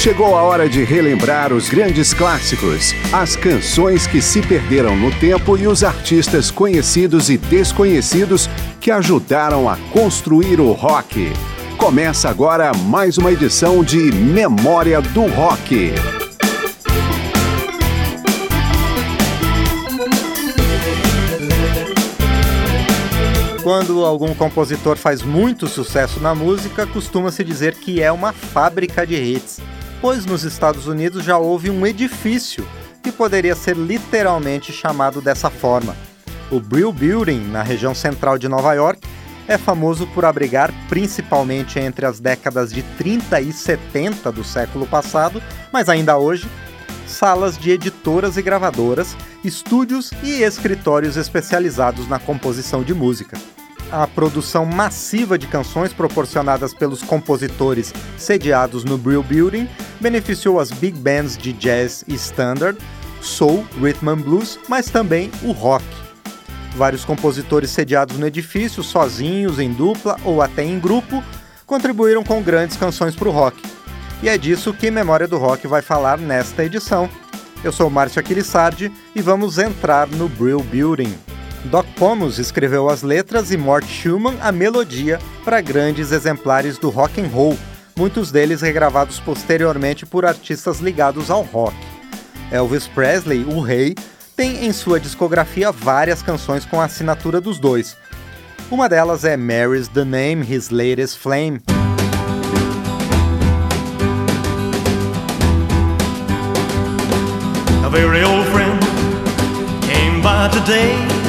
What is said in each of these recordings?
Chegou a hora de relembrar os grandes clássicos, as canções que se perderam no tempo e os artistas conhecidos e desconhecidos que ajudaram a construir o rock. Começa agora mais uma edição de Memória do Rock. Quando algum compositor faz muito sucesso na música, costuma-se dizer que é uma fábrica de hits pois nos Estados Unidos já houve um edifício que poderia ser literalmente chamado dessa forma. O Brill Building, na região central de Nova York, é famoso por abrigar, principalmente entre as décadas de 30 e 70 do século passado, mas ainda hoje, salas de editoras e gravadoras, estúdios e escritórios especializados na composição de música a produção massiva de canções proporcionadas pelos compositores sediados no Brill Building beneficiou as big bands de jazz e standard, soul, rhythm and blues, mas também o rock. Vários compositores sediados no edifício, sozinhos, em dupla ou até em grupo, contribuíram com grandes canções para o rock. E é disso que Memória do Rock vai falar nesta edição. Eu sou Márcio Aquilissardi e vamos entrar no Brill Building. Doc Pomus escreveu as letras e Mort Schumann a melodia para grandes exemplares do rock and roll, muitos deles regravados posteriormente por artistas ligados ao rock. Elvis Presley, o rei, tem em sua discografia várias canções com a assinatura dos dois. Uma delas é Mary's the Name, His Latest Flame. A very old friend came by today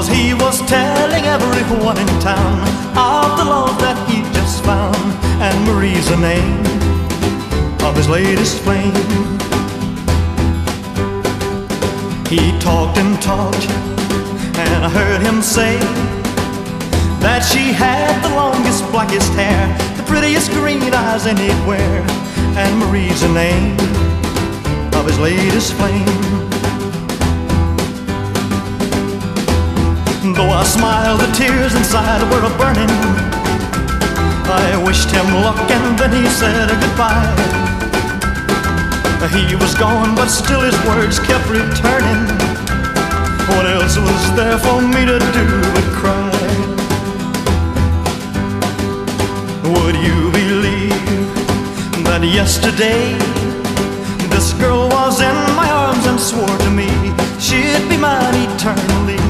Cause he was telling everyone in town of the Marie's the name of his latest flame. He talked and talked, and I heard him say that she had the longest, blackest hair, the prettiest green eyes anywhere. And Marie's the name of his latest flame. Though I smiled, the tears inside were a burning. Wished him luck and then he said goodbye. He was gone, but still his words kept returning. What else was there for me to do but cry? Would you believe that yesterday this girl was in my arms and swore to me she'd be mine eternally?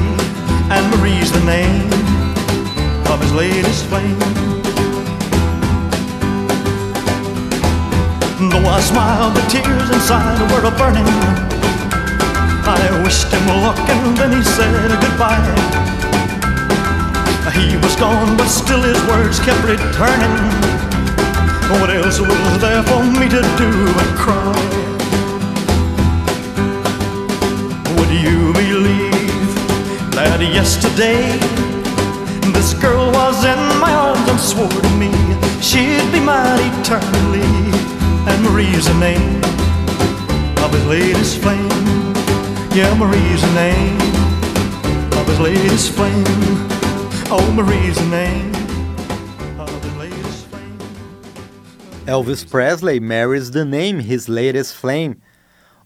and Marie's the name of his latest flame. Though I smiled, the tears inside were a burning. I wished him luck and then he said goodbye. He was gone, but still his words kept returning. What else was there for me to do but cry? Would you believe? that yesterday this girl was in my arms and swore to me she'd be mine eternally. And Marie's the name of his latest flame. Yeah, Marie's the name of his latest flame. Oh, Marie's the name. Elvis Presley marries the name His Latest Flame.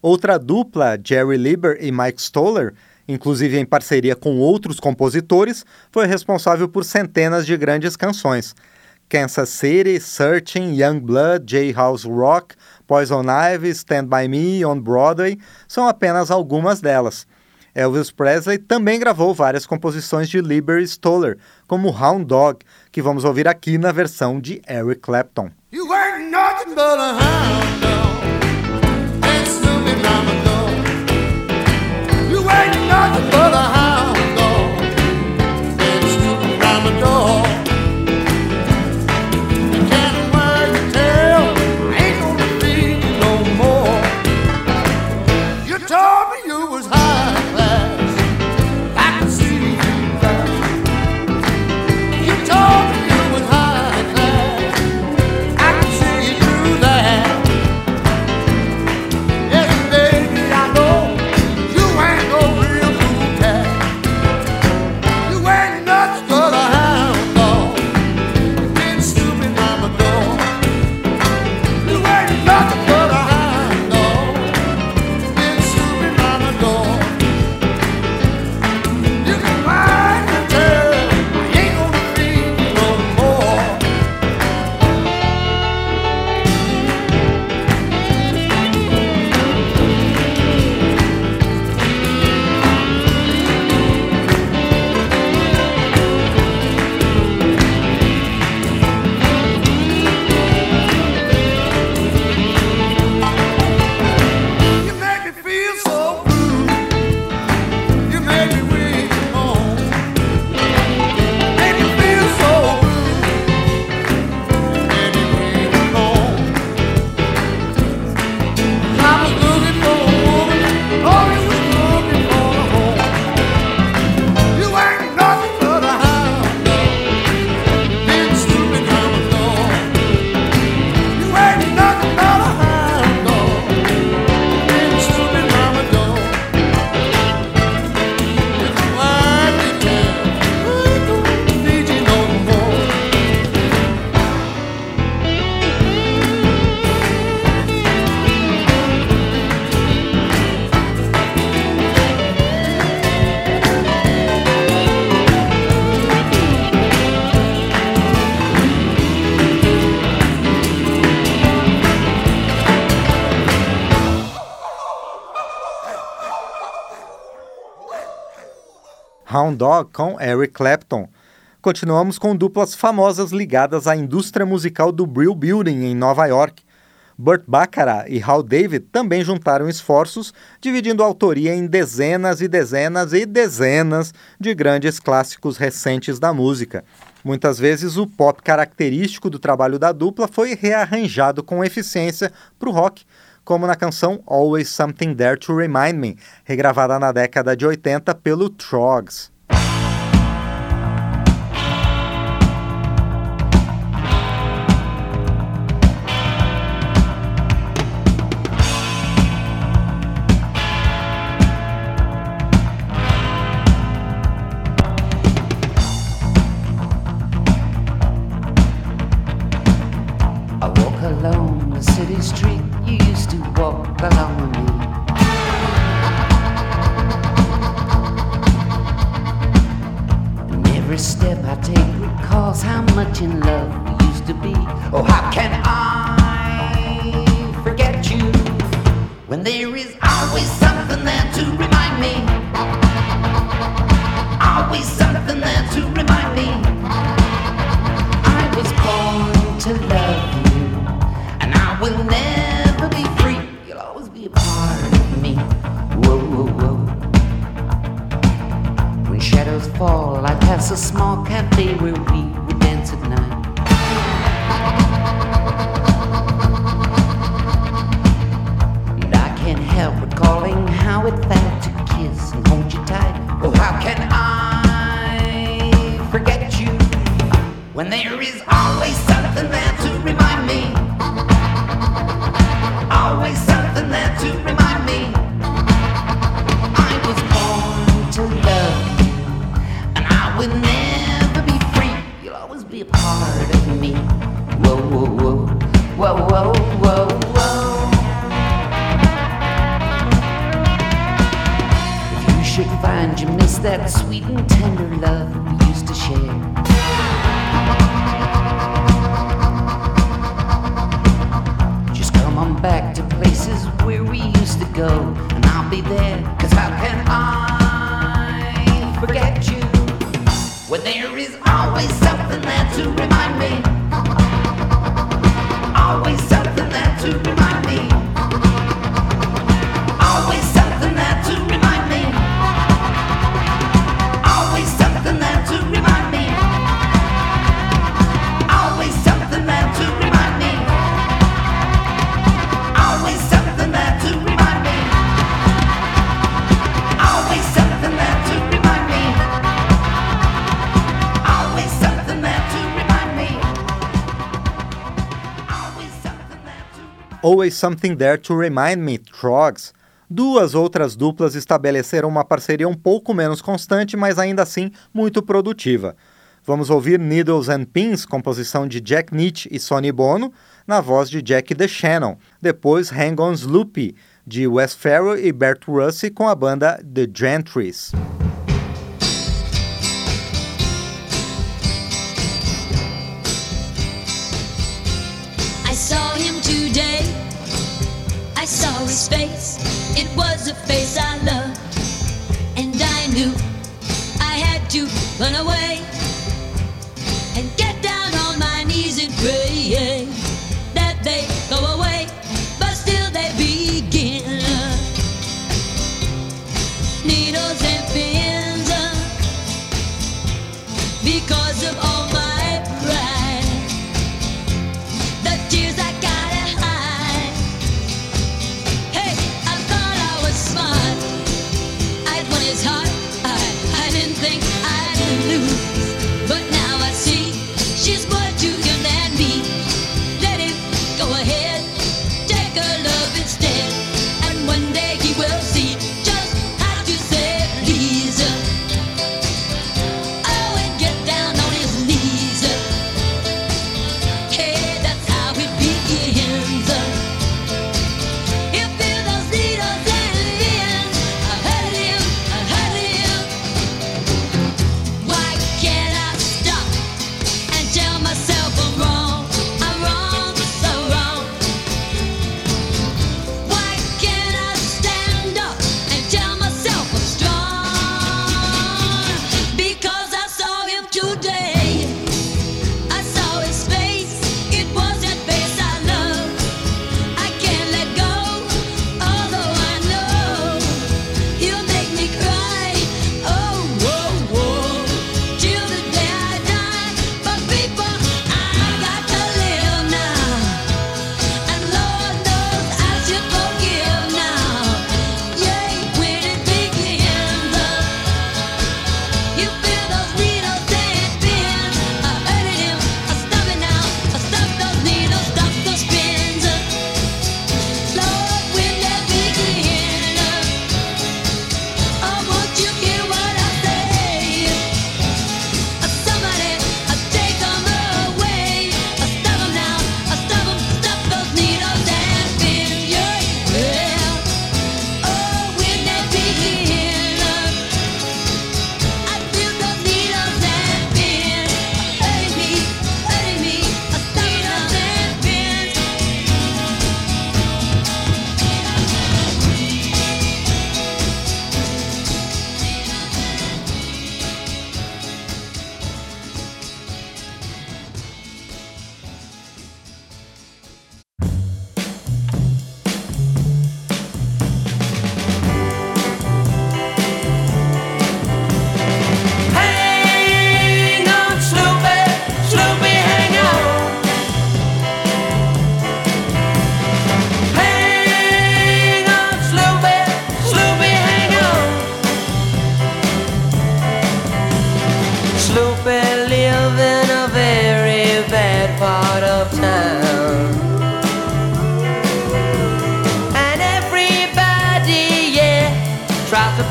Outra dupla, Jerry Lieber e Mike Stoller, inclusive em parceria com outros compositores, foi responsável por centenas de grandes canções. Kansas City, Searching, Young Blood, J-House Rock, Poison Ivy, Stand By Me, On Broadway são apenas algumas delas. Elvis Presley também gravou várias composições de Lieber Stoller, como Hound Dog, que vamos ouvir aqui na versão de Eric Clapton. nothing but a Hound Dog com Eric Clapton. Continuamos com duplas famosas ligadas à indústria musical do Brill Building em Nova York. Burt Bacharach e Hal David também juntaram esforços, dividindo autoria em dezenas e dezenas e dezenas de grandes clássicos recentes da música. Muitas vezes o pop característico do trabalho da dupla foi rearranjado com eficiência para o rock, como na canção Always Something There to Remind Me, regravada na década de 80 pelo Trogs. and you miss that sweet and tender love we used to share. Just come on back to places where we used to go, and I'll be there, cause how can I forget you? When there is always something there to remind me. Trogs. Duas outras duplas estabeleceram uma parceria um pouco menos constante, mas ainda assim muito produtiva. Vamos ouvir Needles and Pins, composição de Jack Nietzsche e Sonny Bono, na voz de Jack DeShannon. Depois Hang On Sloopy, de Wes Farrell e Bert Russey com a banda The Gentrys. Face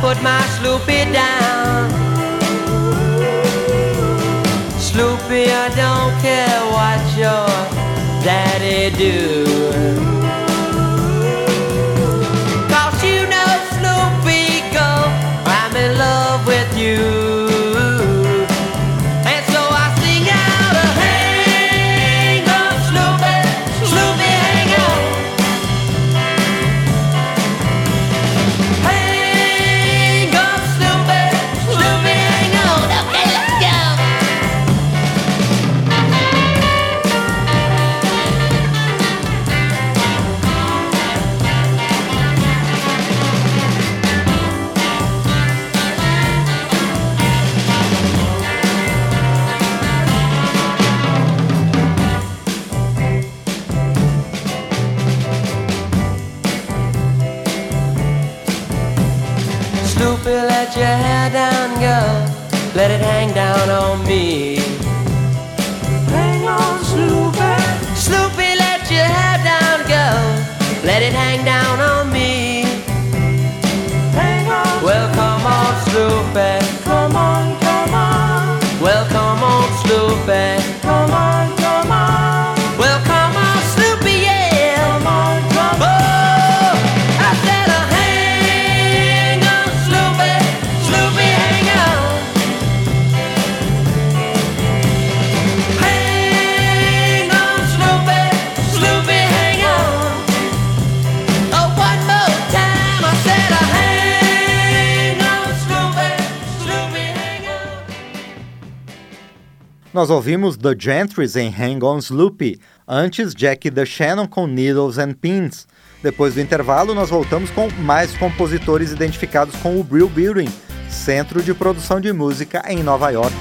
put my Sloopy down. Sloopy, I don't care what your daddy do. Let your hair down, girl. Let it hang down on me. Hang on, Sloopy. Sloopy, let your hair down go. Let it hang down Nós ouvimos The Gentrys em Hang On Sloopy, antes Jack the Shannon com Needles and Pins. Depois do intervalo, nós voltamos com mais compositores identificados com o Brill Building, centro de produção de música em Nova York.